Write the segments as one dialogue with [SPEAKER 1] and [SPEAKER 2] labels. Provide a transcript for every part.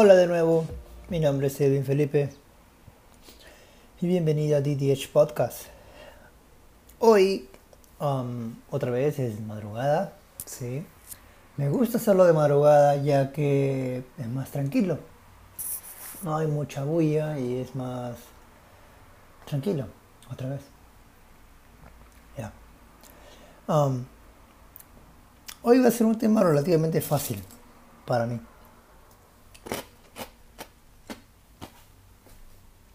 [SPEAKER 1] Hola de nuevo, mi nombre es Edwin Felipe y bienvenido a DDH Podcast. Hoy, um, otra vez es madrugada, sí. Me gusta hacerlo de madrugada ya que es más tranquilo. No hay mucha bulla y es más tranquilo, otra vez. Ya. Um, hoy va a ser un tema relativamente fácil para mí.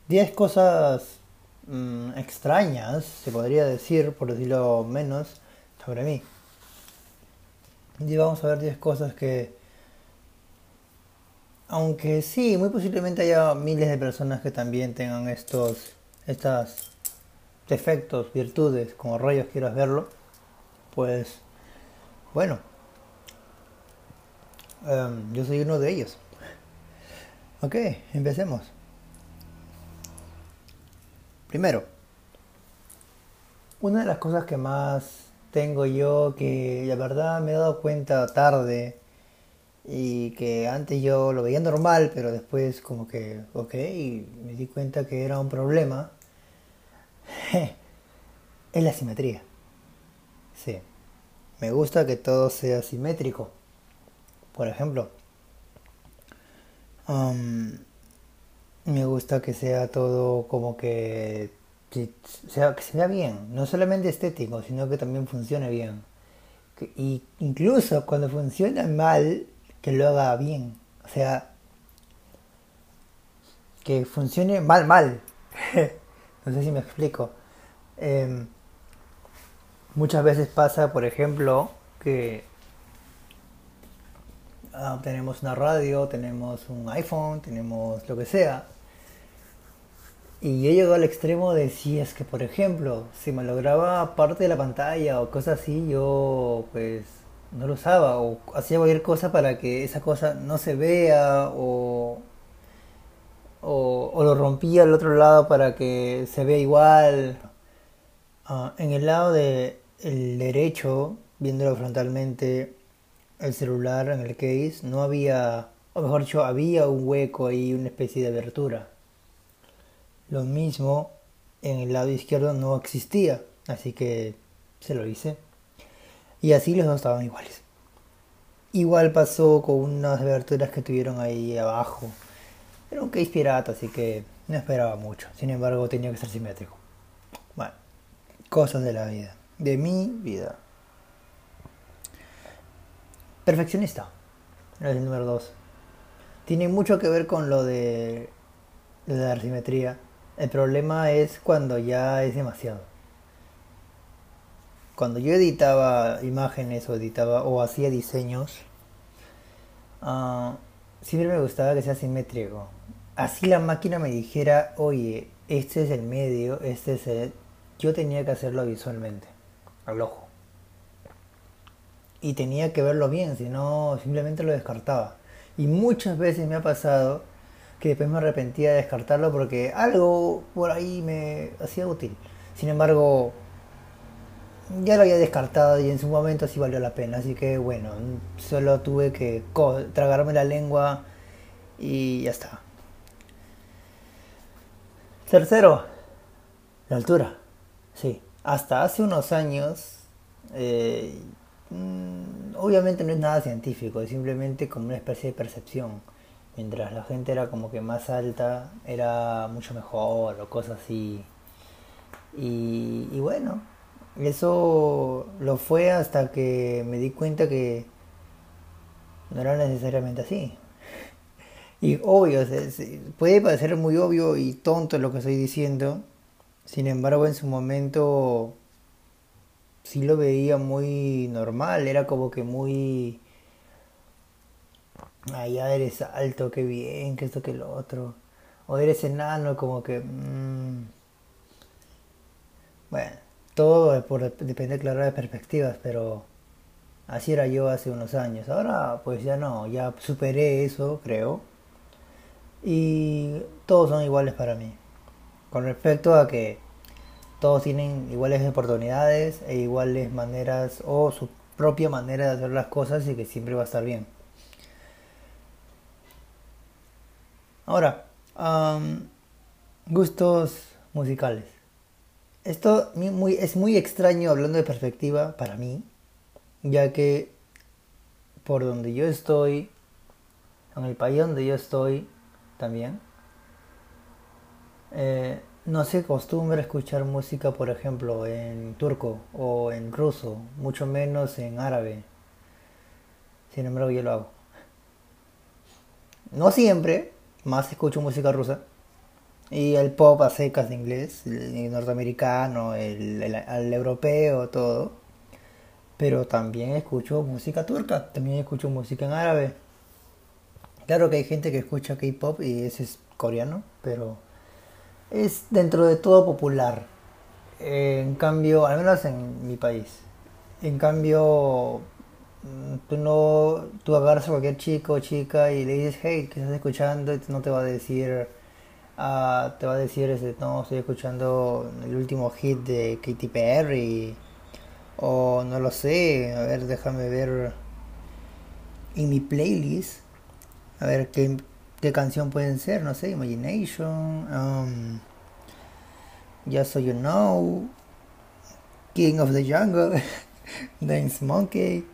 [SPEAKER 1] 10 cosas mm, extrañas, se podría decir, por decirlo menos, sobre mí. Y vamos a ver 10 cosas que, aunque sí, muy posiblemente haya miles de personas que también tengan estos, estas defectos, virtudes, como rayos quieras verlo, pues, bueno, em, yo soy uno de ellos. Ok, empecemos. Primero, una de las cosas que más tengo yo, que la verdad me he dado cuenta tarde y que antes yo lo veía normal, pero después como que, ok, y me di cuenta que era un problema, es la simetría. Sí, me gusta que todo sea simétrico. Por ejemplo, um, me gusta que sea todo como que, sea, que se vea bien, no solamente estético, sino que también funcione bien. y incluso cuando funciona mal, que lo haga bien. O sea, que funcione mal, mal. no sé si me explico. Em, muchas veces pasa, por ejemplo, que ah, tenemos una radio, tenemos un iPhone, tenemos lo que sea, y yo llegado al extremo de si es que, por ejemplo, si me lograba parte de la pantalla o cosas así, yo pues no lo usaba o hacía cualquier cosa para que esa cosa no se vea o, o, lo rompía al otro lado para que se vea igual. Ah, en el lado del el derecho, viéndolo frontalmente, el celular en el case, no había, o mejor dicho, había un hueco ahí, una especie de abertura lo mismo en el lado izquierdo no existía, así que se lo hice. Y así los dos estaban iguales. Igual pasó con unas aberturas que tuvieron ahí abajo. Era un case pirata, así que no esperaba mucho. Sin embargo, tenía que ser simétrico. Bueno, cosas de la vida. De mi vida. Perfeccionista. Es el número 2. Tiene mucho que ver con lo de, de la simetría el problema es cuando ya es demasiado. Cuando yo editaba imágenes o editaba o hacía diseños, ah, siempre me gustaba que sea simétrico. Así la máquina me dijera, oye, este es el medio, este es el... Yo tenía que hacerlo visualmente, al ojo. Y tenía que verlo bien, si no, simplemente lo descartaba. Y muchas veces me ha pasado que después me arrepentía de descartarlo porque algo por ahí me hacía útil. Sin embargo, ya lo había descartado y en su momento sí valió la pena. Así que bueno, solo tuve que tragarme la lengua y ya está. Tercero, la altura. Sí, hasta hace unos años, eh, mm, obviamente no es nada científico, es simplemente como una especie de percepción mientras la gente era como que más alta, era mucho mejor o cosas así. Y, bueno, eso lo fue hasta que me di cuenta que no era necesariamente así. Y obvio, puede parecer muy obvio y tonto lo que estoy diciendo, sin embargo en su momento sí lo veía muy normal, era como que muy ay, ya eres alto, qué bien, que esto, que lo otro. O eres enano, como que... Mmm... Bueno, todo por, depende, claro, de perspectivas, pero así era yo hace unos años. Ahora, pues ya no, ya superé eso, creo. Y todos son iguales para mí. Con respecto a que todos tienen iguales oportunidades e iguales maneras o su propia manera de hacer las cosas y que siempre va a estar bien. Ahora, gustos musicales. Esto es muy extraño hablando de perspectiva para mí, ya que por donde yo estoy, en el país donde yo estoy también, eh, no se acostumbra escuchar música, por ejemplo, en turco o en ruso, mucho menos en árabe. Sin embargo, yo lo hago. No siempre, más escucho música rusa. Y el pop a secas de inglés, el norteamericano, el, el europeo, todo. Pero también escucho música turca, también escucho música en árabe. Claro que hay gente que escucha K-pop y ese es coreano, pero es dentro de todo popular. en cambio, al menos en mi país. En cambio, tú no, tú agarras a cualquier chico o chica y le dices, hey, ¿qué estás escuchando? Y no te va a decir, ah, te va a decir, ese, no, estoy escuchando el último hit de Katy Perry. O no lo sé, a ver, déjame ver en mi playlist. A ver qué, qué canción pueden ser, no sé, Imagination, um, Just So You Know, King of the Jungle, Dance Monkey,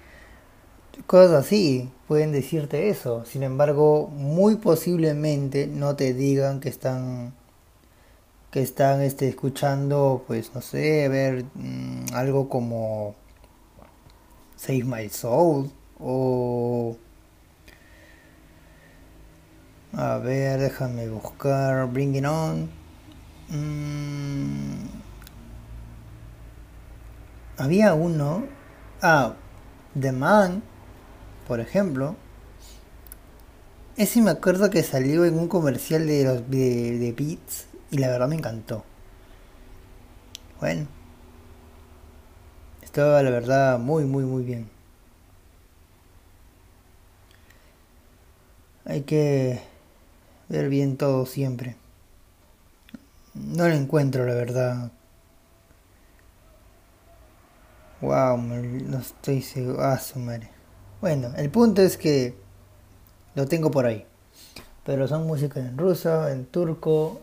[SPEAKER 1] cosas así, pueden decirte eso. Sin embargo, muy posiblemente no te digan que están que están este, escuchando, pues no sé, ver mm, algo como Save My Soul o a ver, déjame buscar Bring On. Mm. Había uno. Ah, The Man, por ejemplo. Ese me acuerdo que salió en un comercial de los de, Beats y la verdad me encantó. Bueno, estaba la verdad muy, muy, muy bien. Hay que ver bien todo siempre. No lo encuentro, la verdad. Wow, no estoy seguro. Ah, su madre. Bueno, el punto es que lo tengo por ahí. Pero son música en ruso, en turco.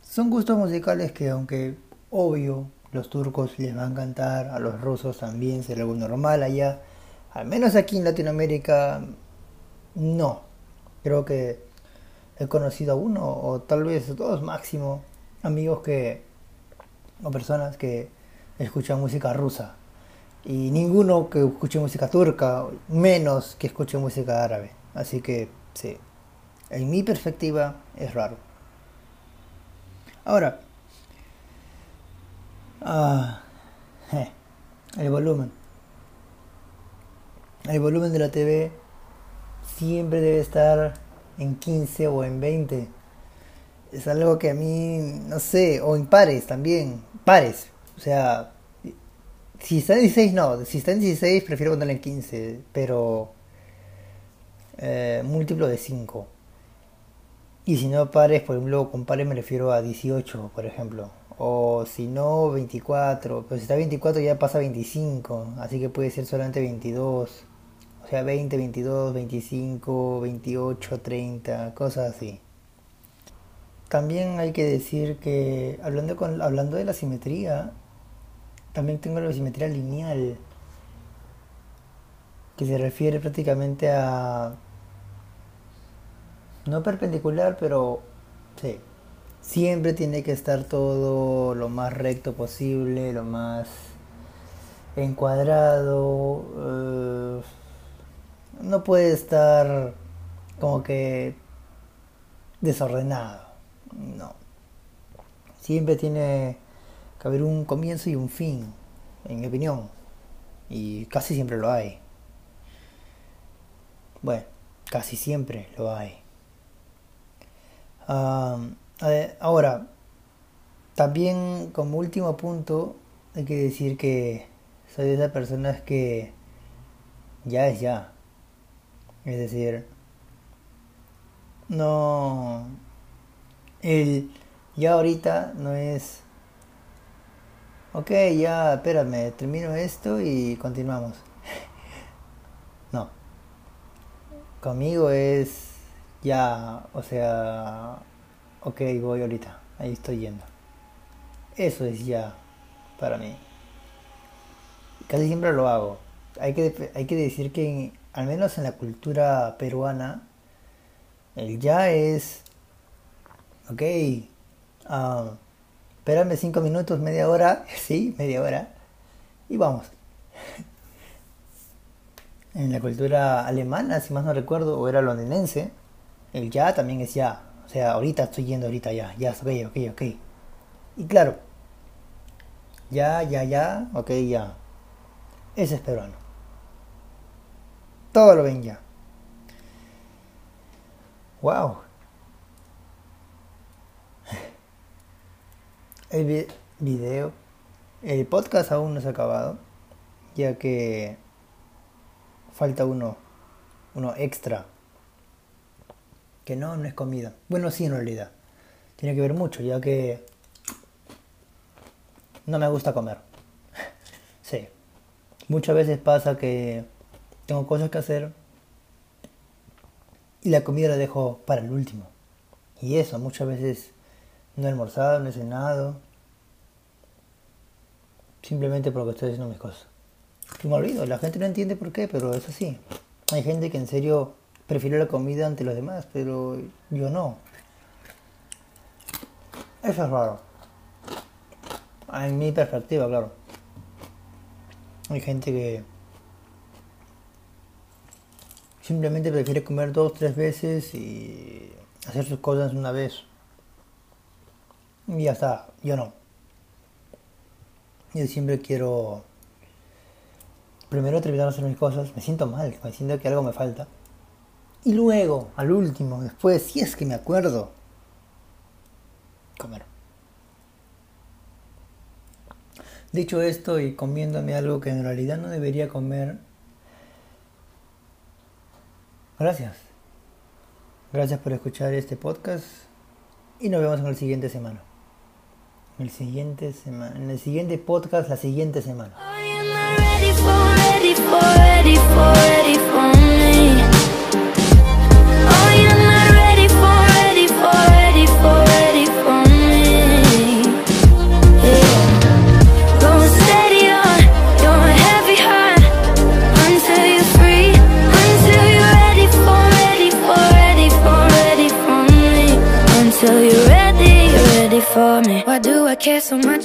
[SPEAKER 1] Son gustos musicales que aunque obvio los turcos les van a cantar, a los rusos también será algo normal allá. Al menos aquí en Latinoamérica no. Creo que he conocido a uno o tal vez dos máximo amigos que o personas que escuchan música rusa y ninguno que escuche música turca, menos que escuche música árabe. Así que sí, en mi perspectiva es raro. Ahora, ah, el volumen. El volumen de la TV siempre debe estar en 15 o en 20. Es algo que a mí, no sé, o en pares también, pares. O sea, si está en 16, no, si está en 16 prefiero ponerle en 15, pero eh, múltiplo de 5. Y si no pares, por ejemplo, con pares me refiero a 18, por ejemplo. O si no, 24. Pero si está 24 ya pasa 25. Así que puede ser solamente 22. O sea, 20, 22, 25, 28, 30, cosas así. También hay que decir que hablando, con, hablando de la simetría, también tengo la simetría lineal, que se refiere prácticamente a... No perpendicular, pero sí. Siempre tiene que estar todo lo más recto posible, lo más encuadrado. Eh, no puede estar como que desordenado. No. Siempre tiene haber un comienzo y un fin, en mi opinión. Y casi siempre lo hay. Bueno, casi siempre lo hay. ahora, también como último punto, hay que decir que soy de esas personas que ya es ya. Es decir, no. El ya ahorita no es. Ok, ya, espérame, termino esto y continuamos. no. Conmigo es ya, o sea, ok, voy ahorita, ahí estoy yendo. Eso es ya para mí. Casi siempre lo hago. Hay que, hay que decir que, al menos en la cultura peruana, el ya es, ok, uh, espérame cinco minutos, media hora, sí, media hora, y vamos. En la cultura alemana, si más no recuerdo, o era londinense, el ya también es ya. O sea, ahorita estoy yendo, ahorita ya, ya, ok, ok, ok. Y claro, ya, ya, ya, ok, ya. Ese es peruano. Todo lo ven ya. Wow. El video, el podcast aún no se ha acabado, ya que falta uno, uno extra. Que no, no es comida. Bueno, sí, en realidad. Tiene que ver mucho, ya que no me gusta comer. sí. Muchas veces pasa que tengo cosas que hacer y la comida la dejo para el último. Y eso, muchas veces no he almorzado, no he cenado. Simplemente porque estoy haciendo mis cosas. Y me olvido, la gente no entiende por qué, pero es así. Hay gente que en serio prefiere la comida ante los demás, pero yo no. Eso es raro. En mi perspectiva, claro. Hay gente que simplemente prefiere comer dos, tres veces y hacer sus cosas una vez. Y ya está, yo no. Yo siempre quiero primero terminar de hacer mis cosas, me siento mal, me siento que algo me falta. Y luego, al último, después, si es que me acuerdo, comer. Dicho esto y comiéndome algo que en realidad no debería comer, gracias. Gracias por escuchar este podcast y nos vemos en el siguiente semana. El siguiente semana, en el siguiente podcast la siguiente semana.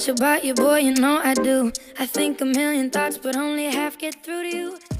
[SPEAKER 1] About you, boy? You know I do. I think a million thoughts, but only half get through to you.